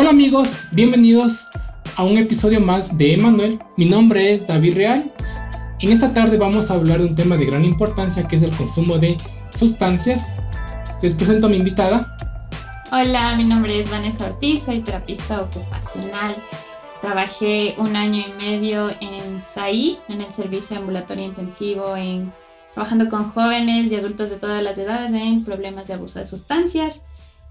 Hola amigos, bienvenidos a un episodio más de Emanuel. Mi nombre es David Real. En esta tarde vamos a hablar de un tema de gran importancia que es el consumo de sustancias. Les presento a mi invitada. Hola, mi nombre es Vanessa Ortiz, soy terapista ocupacional. Trabajé un año y medio en SAI, en el servicio ambulatorio intensivo, en, trabajando con jóvenes y adultos de todas las edades en problemas de abuso de sustancias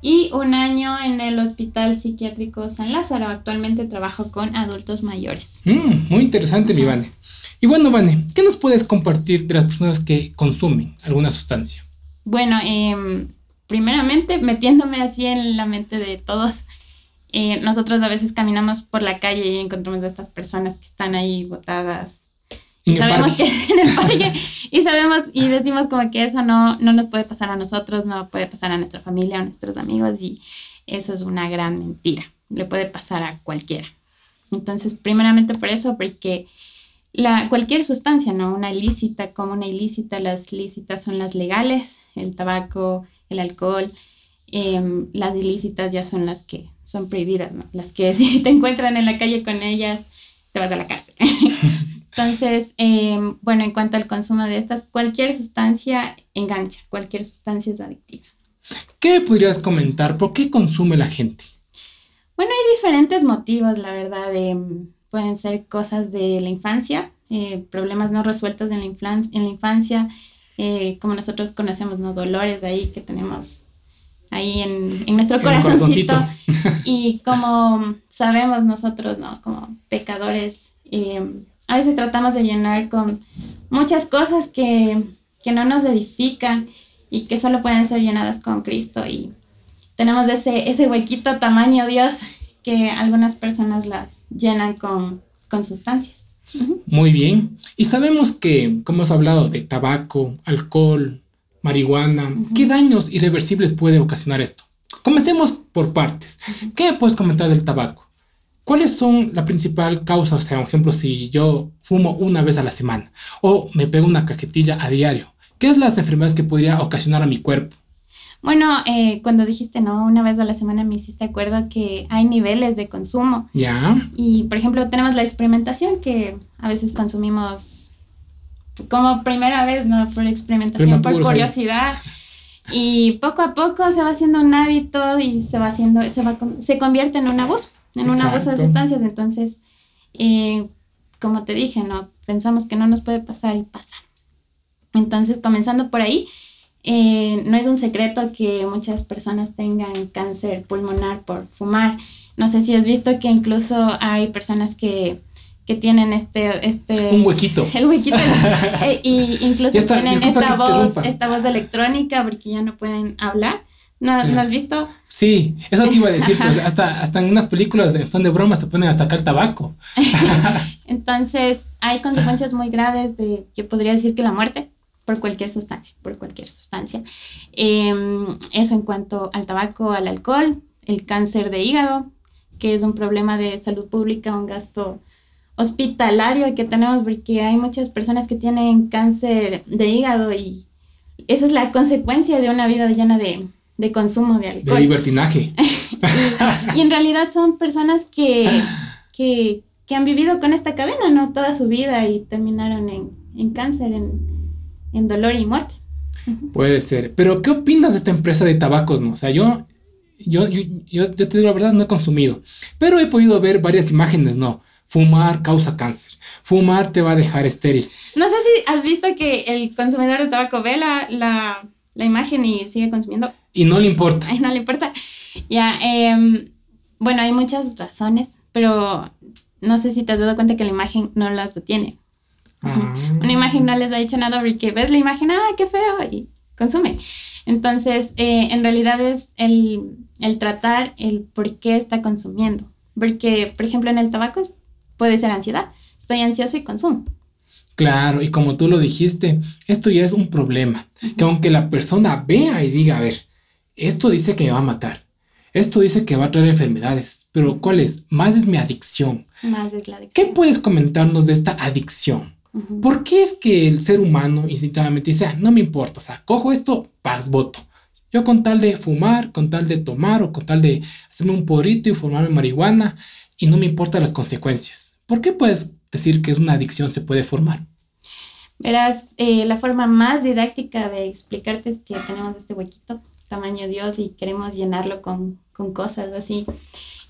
y un año en el Hospital Psiquiátrico San Lázaro. Actualmente trabajo con adultos mayores. Mm, muy interesante, mi Vane. Y bueno, Vane, ¿qué nos puedes compartir de las personas que consumen alguna sustancia? Bueno, eh, primeramente, metiéndome así en la mente de todos, eh, nosotros a veces caminamos por la calle y encontramos a estas personas que están ahí botadas y sabemos que en el parque y sabemos y decimos como que eso no, no nos puede pasar a nosotros, no puede pasar a nuestra familia, a nuestros amigos y eso es una gran mentira. Le puede pasar a cualquiera. Entonces, primeramente por eso, porque la, cualquier sustancia, ¿no? Una ilícita como una ilícita, las lícitas son las legales, el tabaco, el alcohol, em, las ilícitas ya son las que son prohibidas, ¿no? Las que si te encuentran en la calle con ellas, te vas a la cárcel. Entonces, em, bueno, en cuanto al consumo de estas, cualquier sustancia engancha, cualquier sustancia es adictiva. ¿Qué podrías comentar? ¿Por qué consume la gente? Bueno, hay diferentes motivos, la verdad. Em, pueden ser cosas de la infancia, eh, problemas no resueltos en la, en la infancia, eh, como nosotros conocemos, ¿no? Dolores de ahí que tenemos ahí en, en nuestro corazoncito. y como sabemos nosotros, ¿no? Como pecadores, em, a veces tratamos de llenar con muchas cosas que, no nos edifican y que solo pueden ser llenadas con Cristo y tenemos ese, ese huequito tamaño Dios que algunas personas las llenan con, sustancias. Muy bien. Y sabemos que, como hemos hablado de tabaco, alcohol, marihuana, ¿qué daños irreversibles puede ocasionar esto? Comencemos por partes. ¿Qué puedes comentar del tabaco? ¿Cuáles son la principal causa? O sea, por ejemplo, si yo fumo una vez a la semana o me pego una cajetilla a diario, ¿qué es las enfermedades que podría ocasionar a mi cuerpo? Bueno, eh, cuando dijiste, ¿no? Una vez a la semana me hiciste acuerdo que hay niveles de consumo. Ya. Y, por ejemplo, tenemos la experimentación que a veces consumimos como primera vez, ¿no? Por experimentación, por curiosidad. Y poco a poco se va haciendo un hábito y se va haciendo, se, va, se convierte en un abuso en una bolsa de sustancias. Entonces, eh, como te dije, no pensamos que no nos puede pasar y pasa. Entonces, comenzando por ahí, eh, no es un secreto que muchas personas tengan cáncer pulmonar por fumar. No sé si has visto que incluso hay personas que, que tienen este, este... Un huequito. El huequito. Eh, y incluso tienen esta voz, esta voz electrónica porque ya no pueden hablar. ¿No, has visto? Sí, eso te iba a decir, pues hasta, hasta en unas películas son de bromas se ponen hasta acá el tabaco. Entonces, hay consecuencias muy graves de, yo podría decir que la muerte por cualquier sustancia, por cualquier sustancia. Em, eso en cuanto al tabaco, al alcohol, el cáncer de hígado, que es un problema de salud pública, un gasto hospitalario que tenemos porque hay muchas personas que tienen cáncer de hígado y esa es la consecuencia de una vida llena de de consumo de alcohol. De libertinaje. y, en realidad son personas que, que, han vivido con esta cadena, ¿no? Toda su vida y terminaron en, cáncer, en, dolor y muerte. Puede ser. Pero, ¿qué opinas de esta empresa de tabacos, no? O sea, yo, yo, yo, yo, te digo la verdad, no he consumido. Pero he podido ver varias imágenes, ¿no? Fumar causa cáncer. Fumar te va a dejar estéril. No sé si has visto que el consumidor de tabaco ve la la imagen y sigue consumiendo. Y no le importa. no le importa. Ya, em, bueno, hay muchas razones, pero no sé si te has dado cuenta que la imagen no las detiene. Ah. Una imagen no les ha dicho nada porque ves la imagen, ah, qué feo, y consume. Entonces, eh, en realidad es el, el, tratar el por qué está consumiendo. Porque, por ejemplo, en el tabaco puede ser ansiedad. Estoy ansioso y consumo. Claro, y como tú lo dijiste, esto ya es un problema. Que aunque la persona vea y diga, a ver, esto dice que me va a matar, esto dice que va a traer enfermedades, pero ¿cuál es? Más es mi adicción. Más es la adicción. ¿Qué puedes comentarnos de esta adicción? ¿Por qué es que el ser humano instintivamente dice, ah, no me importa, o sea, cojo esto, paz, voto? Yo con tal de fumar, con tal de tomar o con tal de hacerme un porrito y formarme marihuana y no me importan las consecuencias. ¿Por qué puedes decir que es una adicción se puede formar? Verás, eh, la forma más didáctica de explicarte es que tenemos este huequito, tamaño Dios, y queremos llenarlo con, con cosas así.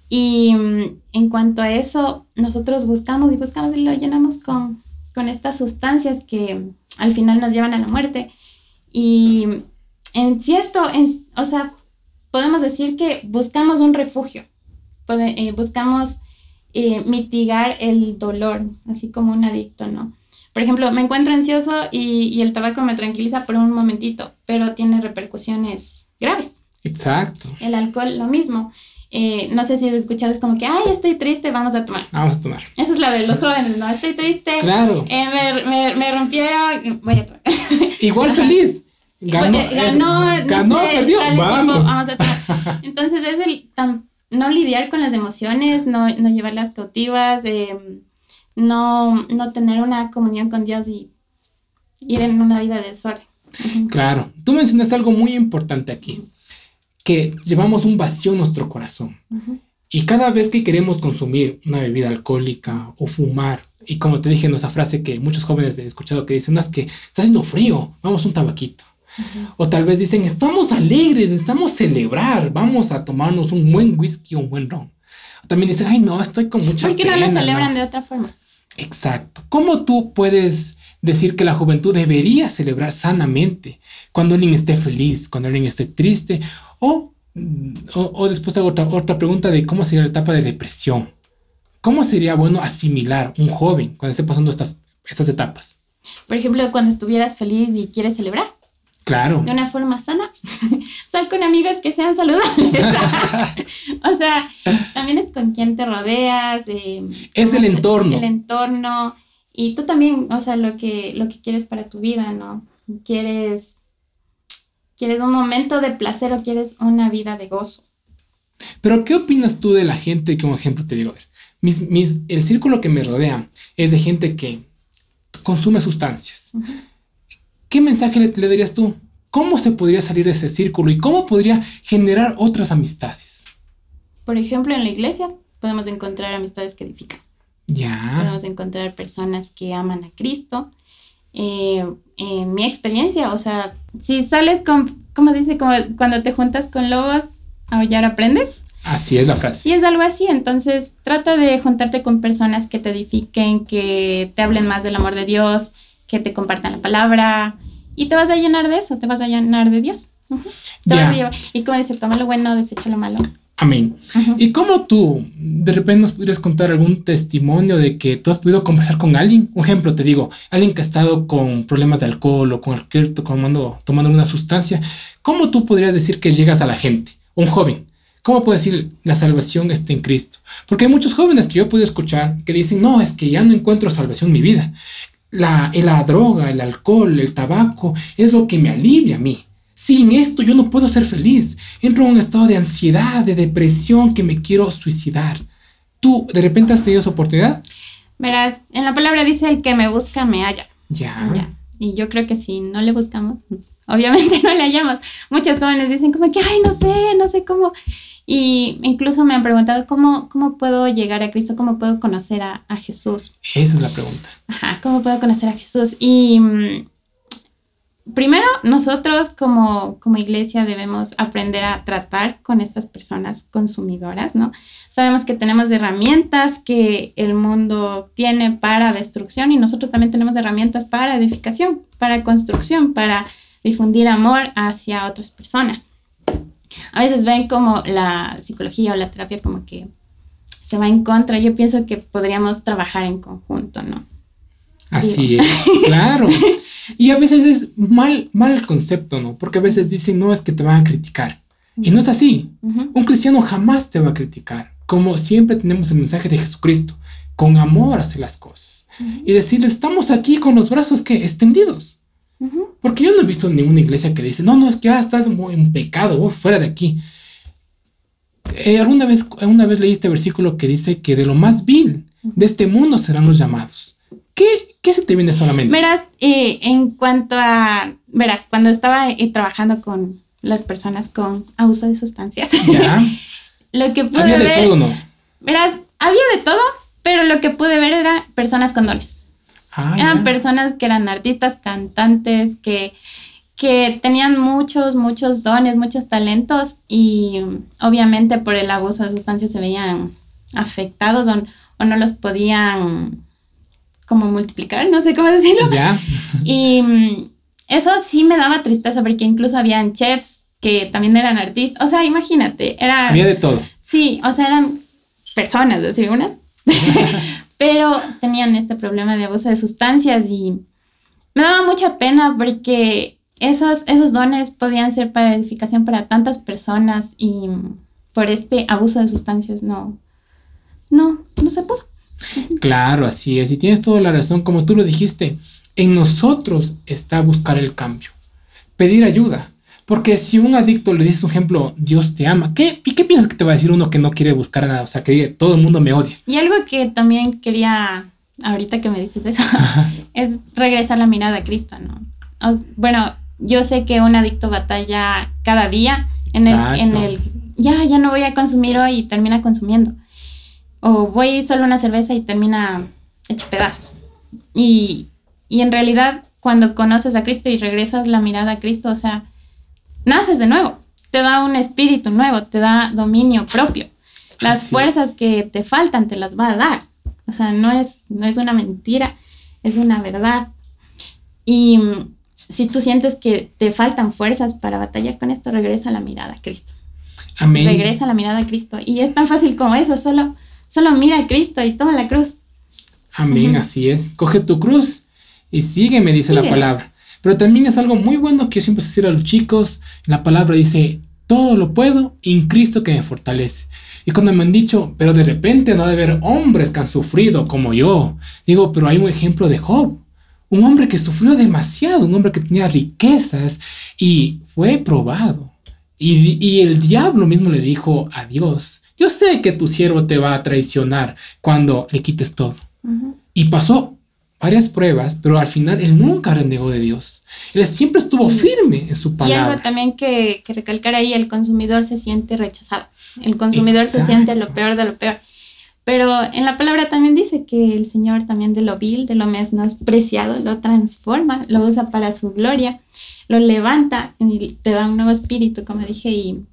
Y mm, en cuanto a eso, nosotros buscamos y buscamos y lo llenamos con, con estas sustancias que al final nos llevan a la muerte. Y en cierto, o sea, podemos decir que buscamos un refugio, eh, buscamos eh, mitigar el dolor, así como un adicto, ¿no? Por ejemplo, me encuentro ansioso y, el tabaco me tranquiliza por un momentito, pero tiene repercusiones graves. Exacto. El alcohol, lo mismo. Eh, no sé si has escuchado, es como que, ay, estoy triste, vamos a tomar. Vamos a tomar. Esa es la de los jóvenes, ¿no? Estoy triste. Claro. Eh, me, me, me, rompieron, voy a tomar. Igual feliz. Ganó, ganó, ganó perdió. Vamos. vamos a tomar. Entonces es el no lidiar con las emociones, no, no llevarlas cautivas, eh, no, no tener una comunión con Dios y ir en una vida de desorden. Claro, tú mencionaste algo muy importante aquí, que llevamos un vacío en nuestro corazón. Y cada vez que queremos consumir una bebida alcohólica o fumar, y como te dije en esa frase que muchos jóvenes he escuchado que dicen, no, es que está haciendo frío, vamos un tabaquito. O tal vez dicen, estamos alegres, estamos celebrar, vamos a tomarnos un buen whisky o un buen ron. También dicen, ay, no, estoy con mucha ¿Por qué no lo celebran de otra forma? Exacto. ¿Cómo tú puedes decir que la juventud debería celebrar sanamente cuando alguien esté feliz, cuando alguien esté triste? O, o, después hago otra, otra pregunta de cómo sería la etapa de depresión. ¿Cómo sería bueno asimilar un joven cuando esté pasando estas, estas etapas? Por ejemplo, cuando estuvieras feliz y quieres celebrar. Claro. De una forma sana. Sal con amigos que sean saludables. o sea, también es con quién te rodeas. Eh, es el entorno. El entorno. Y tú también, o sea, lo que, lo que quieres para tu vida, ¿no? Quieres, quieres un momento de placer o quieres una vida de gozo. Pero, ¿qué opinas tú de la gente que, un ejemplo, te digo, a ver, mis, mis, el círculo que me rodea es de gente que consume sustancias. ¿Qué mensaje le, darías tú? ¿Cómo se podría salir de ese círculo y cómo podría generar otras amistades? Por ejemplo, en la iglesia podemos encontrar amistades que edifican. Ya. Podemos encontrar personas que aman a Cristo. Eh, en mi experiencia, o sea, si sales con, como dice, como cuando te juntas con lobos, aullar aprendes. Así es la frase. Y es algo así, entonces trata de juntarte con personas que te edifiquen, que te hablen más del amor de Dios, que te compartan la palabra y te vas a llenar de eso, te vas a llenar de Dios. y como dice, toma lo bueno, desecha lo malo. Amén. ¿Y cómo tú de repente nos podrías contar algún testimonio de que tú has podido conversar con alguien? Un ejemplo, te digo, alguien que ha estado con problemas de alcohol o con cualquier tomando, tomando una sustancia. ¿Cómo tú podrías decir que llegas a la gente? Un joven. ¿Cómo puedo decir la salvación está en Cristo? Porque hay muchos jóvenes que yo he podido escuchar que dicen, no, es que ya no encuentro salvación en mi vida la, la droga, el alcohol, el tabaco, es lo que me alivia a mí. Sin esto yo no puedo ser feliz. Entro en un estado de ansiedad, de depresión, que me quiero suicidar. ¿Tú de repente has tenido esa oportunidad? Verás, en la palabra dice el que me busca me halla. Ya. ya. Y yo creo que si no le buscamos, obviamente no le hallamos. Muchos jóvenes dicen como que, ay, no sé, no sé cómo. Y incluso me han preguntado cómo, cómo puedo llegar a Cristo, cómo puedo conocer a, Jesús. Esa es la pregunta. Ajá, ¿cómo puedo conocer a Jesús? Y mm, primero, nosotros como, como iglesia debemos aprender a tratar con estas personas consumidoras, ¿no? Sabemos que tenemos herramientas que el mundo tiene para destrucción y nosotros también tenemos herramientas para edificación, para construcción, para difundir amor hacia otras personas a veces ven como la psicología o la terapia como que se va en contra. Yo pienso que podríamos trabajar en conjunto, ¿no? Así es, claro. Y a veces es mal, mal el concepto, ¿no? Porque a veces dicen, no, es que te van a criticar. Y no es así. Un cristiano jamás te va a criticar. Como siempre tenemos el mensaje de Jesucristo, con amor hacer las cosas. Y decirles, estamos aquí con los brazos que extendidos. Porque yo no he visto ninguna iglesia que dice, no, no, es que ya estás en pecado, fuera de aquí. Eh, alguna vez, una vez leí este versículo que dice que de lo más vil de este mundo serán los llamados. ¿Qué, qué se te viene solamente? Verás, eh, en cuanto a, verás, cuando estaba eh, trabajando con, las personas con abuso de sustancias. Ya. lo que pude había de todo, ¿no? Verás, había de todo, pero lo que pude ver era personas con dones. Ah, eran personas que eran artistas, cantantes, que, que tenían muchos, muchos dones, muchos talentos y obviamente por el abuso de sustancias se veían afectados o, o no los podían como multiplicar, no sé cómo decirlo. Ya. Y mm, eso sí me daba tristeza porque incluso habían chefs que también eran artistas. O sea, imagínate, era... Había de todo. Sí, o sea, eran personas, así unas. Pero tenían este problema de abuso de sustancias y me daba mucha pena porque esos, esos dones podían ser para edificación para tantas personas y por este abuso de sustancias no, no, no se pudo. Claro, así es. Y tienes toda la razón, como tú lo dijiste. En nosotros está buscar el cambio, pedir ayuda. Porque si un adicto le dices un ejemplo, Dios te ama, ¿qué, ¿y qué piensas que te va a decir uno que no quiere buscar nada? O sea, que todo el mundo me odia. Y algo que también quería, ahorita que me dices eso, es regresar la mirada a Cristo, ¿no? bueno, yo sé que un adicto batalla cada día en el, en el, ya, ya no voy a consumir hoy y termina consumiendo. O voy solo una cerveza y termina hecho pedazos. Y, y en realidad, cuando conoces a Cristo y regresas la mirada a Cristo, o sea, naces de nuevo. Te da un espíritu nuevo, te da dominio propio. Las fuerzas que te faltan te las va a dar. O sea, no es, no es una mentira, es una verdad. Y mm, si tú sientes que te faltan fuerzas para batallar con esto, regresa la mirada a Cristo. Amén. Regresa la mirada a Cristo. Y es tan fácil como eso, solo Solo mira a Cristo y toma la cruz. Amén, así es. Coge tu cruz y sigue, me dice la palabra. Pero también es algo muy bueno que yo siempre decir a los chicos. La palabra dice, todo lo puedo en Cristo que me fortalece. Y cuando me han dicho, pero de repente no ha de haber hombres que han sufrido como yo. Digo, pero hay un ejemplo de Job. Un hombre que sufrió demasiado, un hombre que tenía riquezas y fue probado. Y, y el diablo mismo le dijo a Dios, yo sé que tu siervo te va a traicionar cuando le quites todo. Y pasó varias pruebas, pero al final él nunca renegó de Dios. Él siempre estuvo firme en su palabra. Y algo también que, recalcar ahí, el consumidor se siente rechazado. El consumidor se siente lo peor de lo peor. Pero en la palabra también dice que el Señor también de lo vil, de lo menospreciado, lo transforma, lo usa para su gloria, lo levanta y te da un nuevo espíritu, como dije, y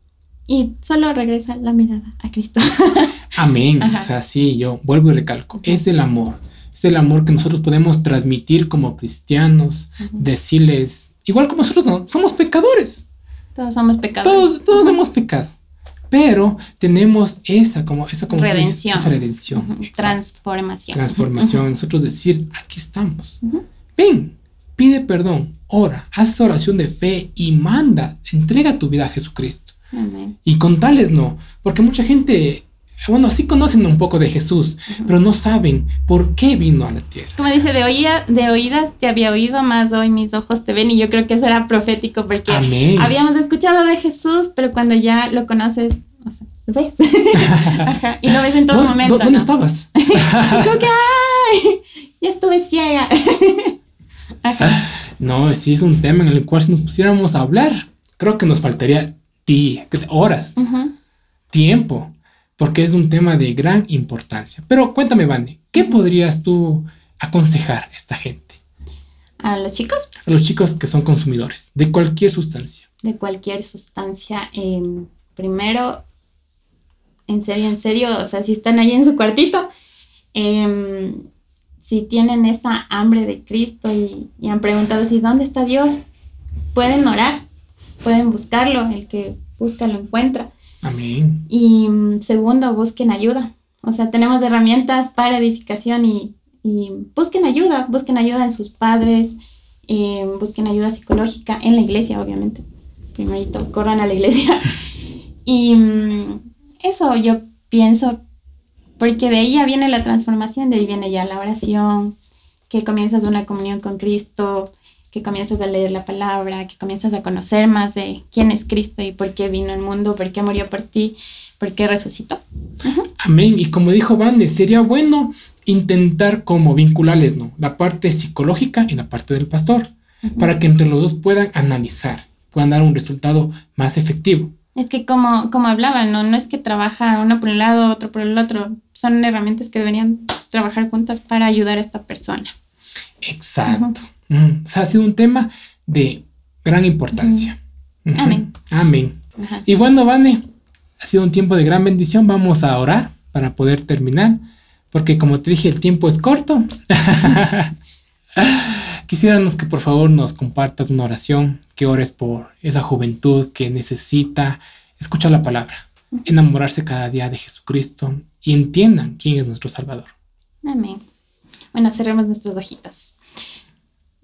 y solo regresa la mirada a Cristo. Amén. O sea, sí, yo vuelvo y recalco. Es el amor. Es el amor que nosotros podemos transmitir como cristianos, decirles, igual como nosotros no, somos pecadores. Todos somos pecadores. Todos, todos hemos pecado. Pero tenemos esa como esa como redención. esa redención. Transformación. Transformación. Nosotros decir, aquí estamos. Ven, pide perdón, ora, haz oración de fe y manda, entrega tu vida a Jesucristo. Y con tales no, porque mucha gente, bueno, sí conocen un poco de Jesús, pero no saben por qué vino a la tierra. Como dice, de, oída, de oídas te había oído, más hoy mis ojos te ven, y yo creo que eso era profético, porque habíamos escuchado de Jesús, pero cuando ya lo conoces, o sea, lo ves. y lo ves en todo momento. ¿Dónde estabas? como que, ¡ay! Ya estuve ciega. No, sí es un tema en el cual si nos pusiéramos a hablar, creo que nos faltaría horas, tiempo, porque es un tema de gran importancia. Pero cuéntame, Vane, ¿qué podrías tú aconsejar a esta gente? ¿A los chicos? A los chicos que son consumidores de cualquier sustancia. De cualquier sustancia. Em, primero, en serio, en serio, o sea, si están ahí en su cuartito, em, si tienen esa hambre de Cristo y, y han preguntado si dónde está Dios, pueden orar pueden buscarlo, el que busca lo encuentra. Amén. Y mm, segundo, busquen ayuda. O sea, tenemos herramientas para edificación y, busquen ayuda, busquen ayuda en sus padres, eh, busquen ayuda psicológica en la iglesia, obviamente. Primerito, corran a la iglesia. y mm, eso yo pienso, porque de ahí ya viene la transformación, de ahí viene ya la oración, que comienzas una comunión con Cristo, que comienzas a leer la palabra, que comienzas a conocer más de quién es Cristo y por qué vino al mundo, por qué murió por ti, por qué resucitó. Amén. Y como dijo Bande, sería bueno intentar como vincularles, ¿no? La parte psicológica y la parte del pastor, para que entre los dos puedan analizar. puedan dar un resultado más efectivo. Es que como, como hablaba, ¿no? no es que trabaja uno por un lado, otro por el otro. Son herramientas que deberían trabajar juntas para ayudar a esta persona. Exacto. O sea, ha sido un tema de gran importancia. Amén. Amén. Y bueno, Vane, ha sido un tiempo de gran bendición. Vamos a orar para poder terminar, porque como te dije, el tiempo es corto. Quisiéramos que por favor nos compartas una oración, que ores por esa juventud que necesita escuchar la palabra, enamorarse cada día de Jesucristo y entiendan quién es nuestro Salvador. Amén. Bueno, cerremos nuestros ojitos.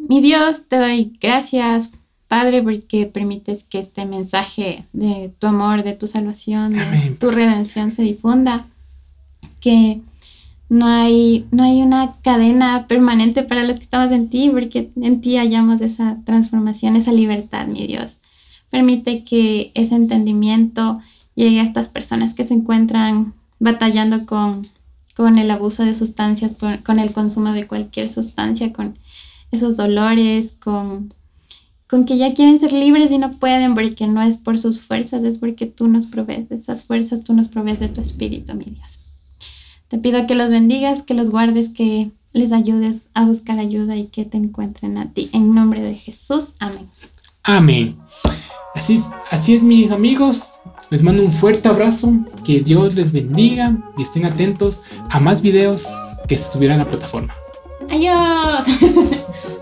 Mi Dios, te doy gracias, Padre, porque permites que este mensaje de tu amor, de tu salvación, de tu redención se difunda. Que no hay, no hay una cadena permanente para los que estamos en ti, porque en ti hallamos esa transformación, esa libertad, mi Dios. Permite que ese entendimiento llegue a estas personas que se encuentran batallando con, con el abuso de sustancias, con, el consumo de cualquier sustancia, con esos dolores, con, con que ya quieren ser libres y no pueden porque no es por sus fuerzas, es porque tú nos provees de esas fuerzas, tú nos provees de tu espíritu, mi Dios. Te pido que los bendigas, que los guardes, que les ayudes a buscar ayuda y que te encuentren a ti. En nombre de Jesús, amén. Amén. Así es, así es mis amigos. Les mando un fuerte abrazo. Que Dios les bendiga y estén atentos a más videos que se subirán a la plataforma. あいよー。